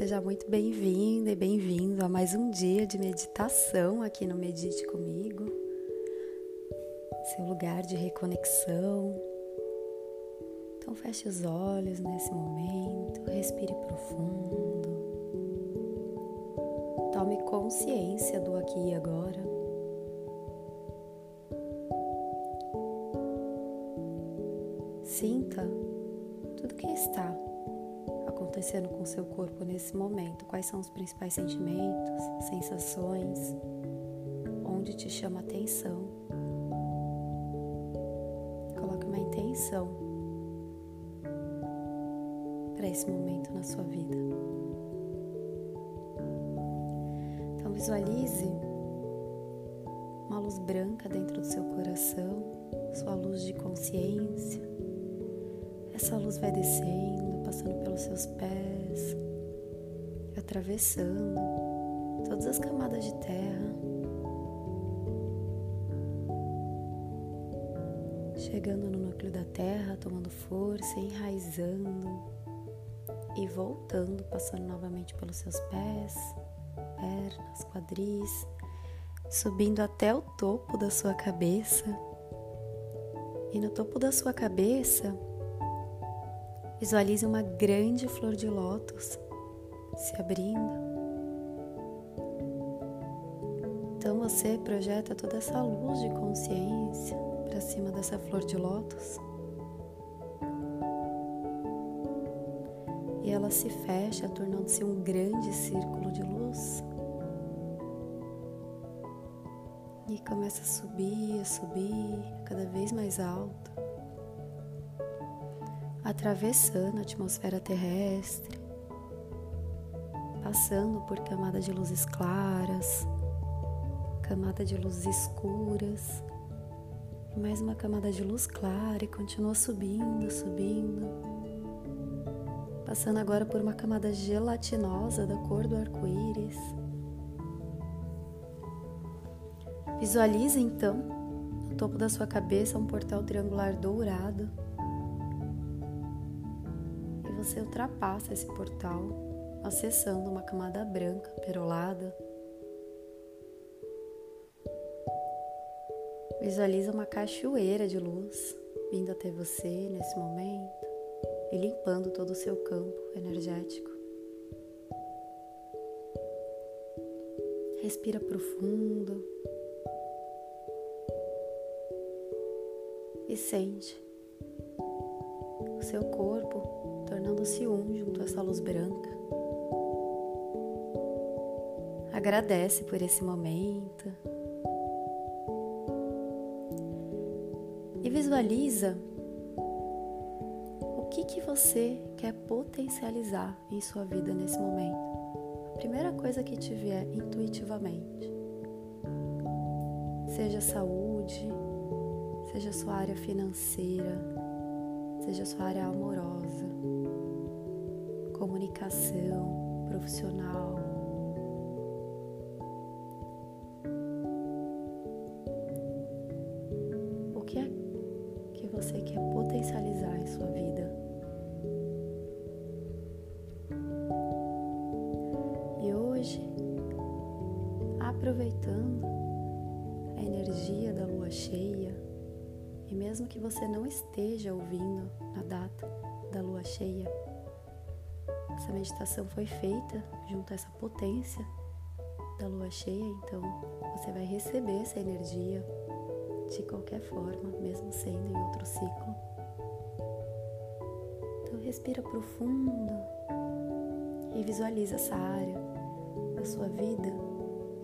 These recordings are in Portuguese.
seja muito bem-vinda e bem-vindo a mais um dia de meditação aqui no Medite Comigo, seu lugar de reconexão. Então, feche os olhos nesse momento, respire profundo, tome consciência do aqui e agora. Sinta tudo que está acontecendo com seu corpo nesse momento? Quais são os principais sentimentos, sensações? Onde te chama a atenção? Coloque uma intenção para esse momento na sua vida. Então visualize uma luz branca dentro do seu coração, sua luz de consciência. Essa luz vai descendo passando pelos seus pés, atravessando todas as camadas de terra, chegando no núcleo da terra, tomando força, enraizando e voltando, passando novamente pelos seus pés, pernas, quadris, subindo até o topo da sua cabeça. E no topo da sua cabeça, Visualize uma grande flor de lótus se abrindo. Então você projeta toda essa luz de consciência para cima dessa flor de lótus. E ela se fecha, tornando-se um grande círculo de luz. E começa a subir, a subir, cada vez mais alto atravessando a atmosfera terrestre, passando por camada de luzes claras, camada de luzes escuras, mais uma camada de luz clara e continua subindo, subindo, passando agora por uma camada gelatinosa da cor do arco-íris. Visualize então no topo da sua cabeça um portal triangular dourado você ultrapassa esse portal, acessando uma camada branca perolada. Visualiza uma cachoeira de luz vindo até você nesse momento e limpando todo o seu campo energético. Respira profundo e sente o seu corpo tornando-se um junto a essa luz branca. Agradece por esse momento e visualiza o que, que você quer potencializar em sua vida nesse momento. A primeira coisa que te vier intuitivamente, seja saúde, seja sua área financeira, seja sua área amorosa comunicação profissional. O que é que você quer potencializar em sua vida? E hoje, aproveitando a energia da lua cheia, e mesmo que você não esteja ouvindo na data da lua cheia, essa meditação foi feita junto a essa potência da lua cheia, então você vai receber essa energia de qualquer forma, mesmo sendo em outro ciclo. Então respira profundo e visualiza essa área da sua vida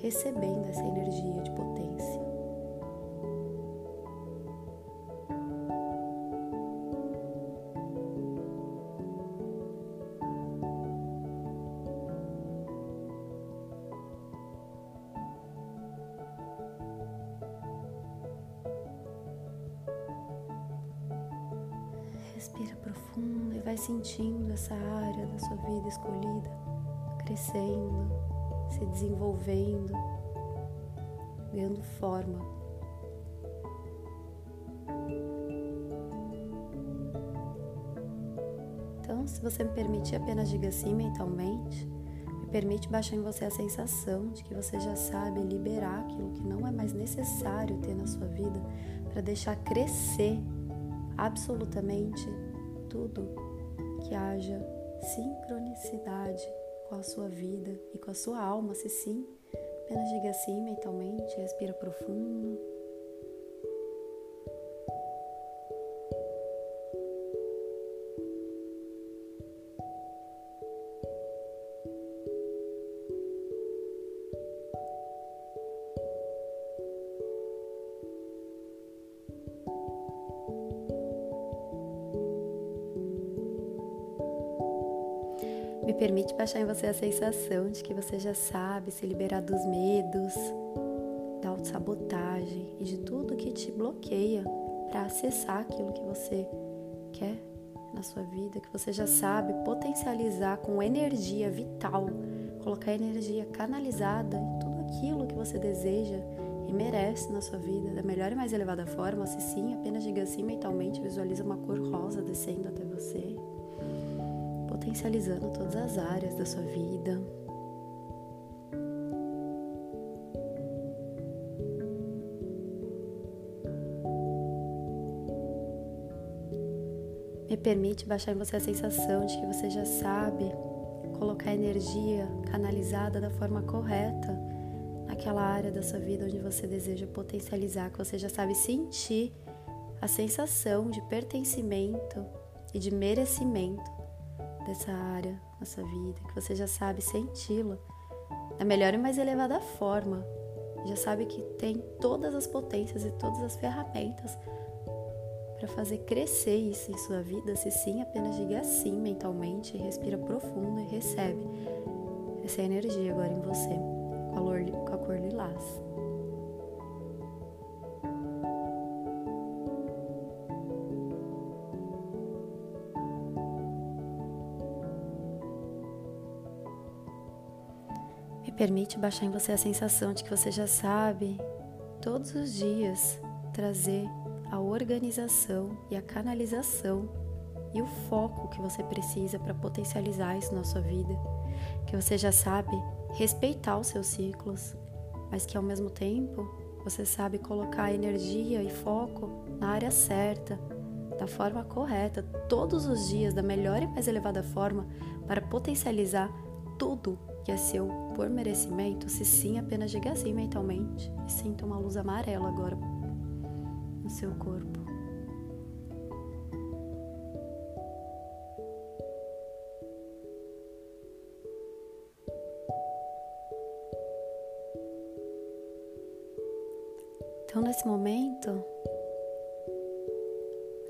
recebendo essa energia de potência. Respira profundo e vai sentindo essa área da sua vida escolhida crescendo, se desenvolvendo, ganhando forma. Então, se você me permitir, apenas diga assim mentalmente: permite baixar em você a sensação de que você já sabe liberar aquilo que não é mais necessário ter na sua vida para deixar crescer absolutamente tudo que haja sincronicidade com a sua vida e com a sua alma. Se sim, apenas diga assim mentalmente, respira profundo. Me permite baixar em você a sensação de que você já sabe se liberar dos medos, da autossabotagem e de tudo que te bloqueia para acessar aquilo que você quer na sua vida, que você já sabe potencializar com energia vital, colocar energia canalizada em tudo aquilo que você deseja e merece na sua vida da melhor e mais elevada forma. Se sim, apenas diga assim mentalmente, visualiza uma cor rosa descendo até você potencializando todas as áreas da sua vida. Me permite baixar em você a sensação de que você já sabe colocar energia canalizada da forma correta naquela área da sua vida onde você deseja potencializar, que você já sabe sentir a sensação de pertencimento e de merecimento dessa área na sua vida, que você já sabe senti-la da melhor e mais elevada forma. Já sabe que tem todas as potências e todas as ferramentas para fazer crescer isso em sua vida. Se sim, apenas diga sim mentalmente, respira profundo e recebe essa energia agora em você, com a cor lilás. Permite baixar em você a sensação de que você já sabe todos os dias trazer a organização e a canalização e o foco que você precisa para potencializar isso na sua vida, que você já sabe respeitar os seus ciclos, mas que ao mesmo tempo você sabe colocar energia e foco na área certa, da forma correta, todos os dias, da melhor e mais elevada forma, para potencializar tudo que é seu por merecimento, se sim, apenas diga assim mentalmente e sinta uma luz amarela agora no seu corpo. Então, nesse momento,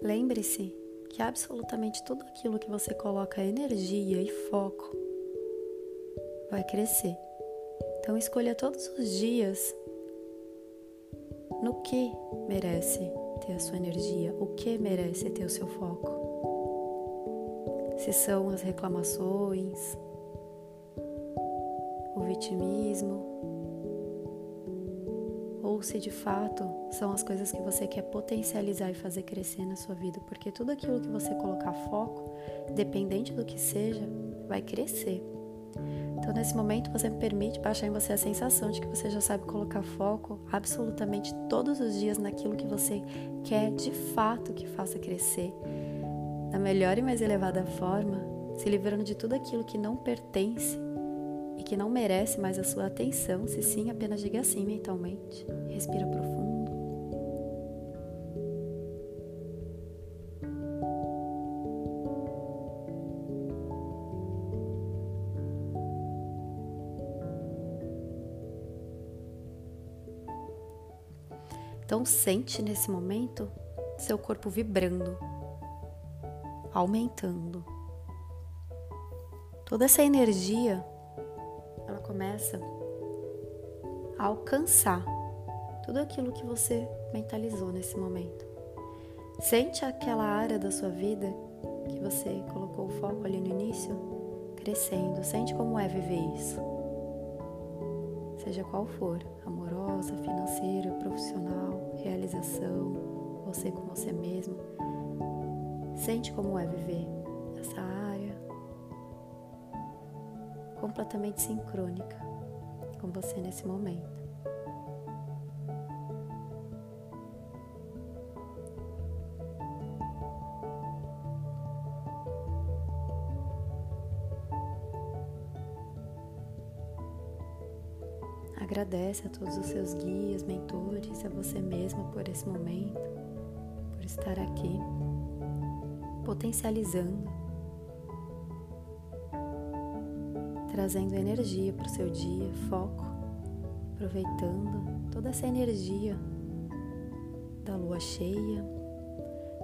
lembre-se que absolutamente tudo aquilo que você coloca energia e foco vai crescer. Então escolha todos os dias no que merece ter a sua energia, o que merece ter o seu foco. Se são as reclamações, o vitimismo, ou se de fato são as coisas que você quer potencializar e fazer crescer na sua vida, porque tudo aquilo que você colocar foco, dependente do que seja, vai crescer. Então, nesse momento, você me permite baixar em você a sensação de que você já sabe colocar foco absolutamente todos os dias naquilo que você quer de fato que faça crescer da melhor e mais elevada forma, se livrando de tudo aquilo que não pertence e que não merece mais a sua atenção. Se sim, apenas diga assim mentalmente. Respira profundo. Então sente nesse momento seu corpo vibrando, aumentando. Toda essa energia ela começa a alcançar tudo aquilo que você mentalizou nesse momento. Sente aquela área da sua vida que você colocou o foco ali no início crescendo. Sente como é viver isso. Seja qual for, financeira, profissional, realização, você com você mesmo. Sente como é viver essa área, completamente sincrônica com você nesse momento. Agradece a todos os seus guias, mentores, a você mesma por esse momento, por estar aqui, potencializando, trazendo energia para o seu dia, foco, aproveitando toda essa energia da lua cheia.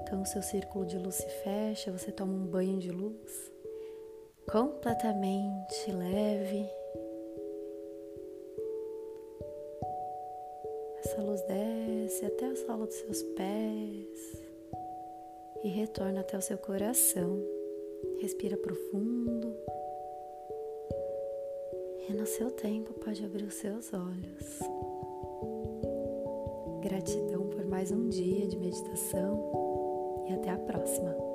Então, o seu círculo de luz se fecha, você toma um banho de luz completamente leve luz desce até a sola dos seus pés e retorna até o seu coração. Respira profundo. E no seu tempo pode abrir os seus olhos. Gratidão por mais um dia de meditação e até a próxima.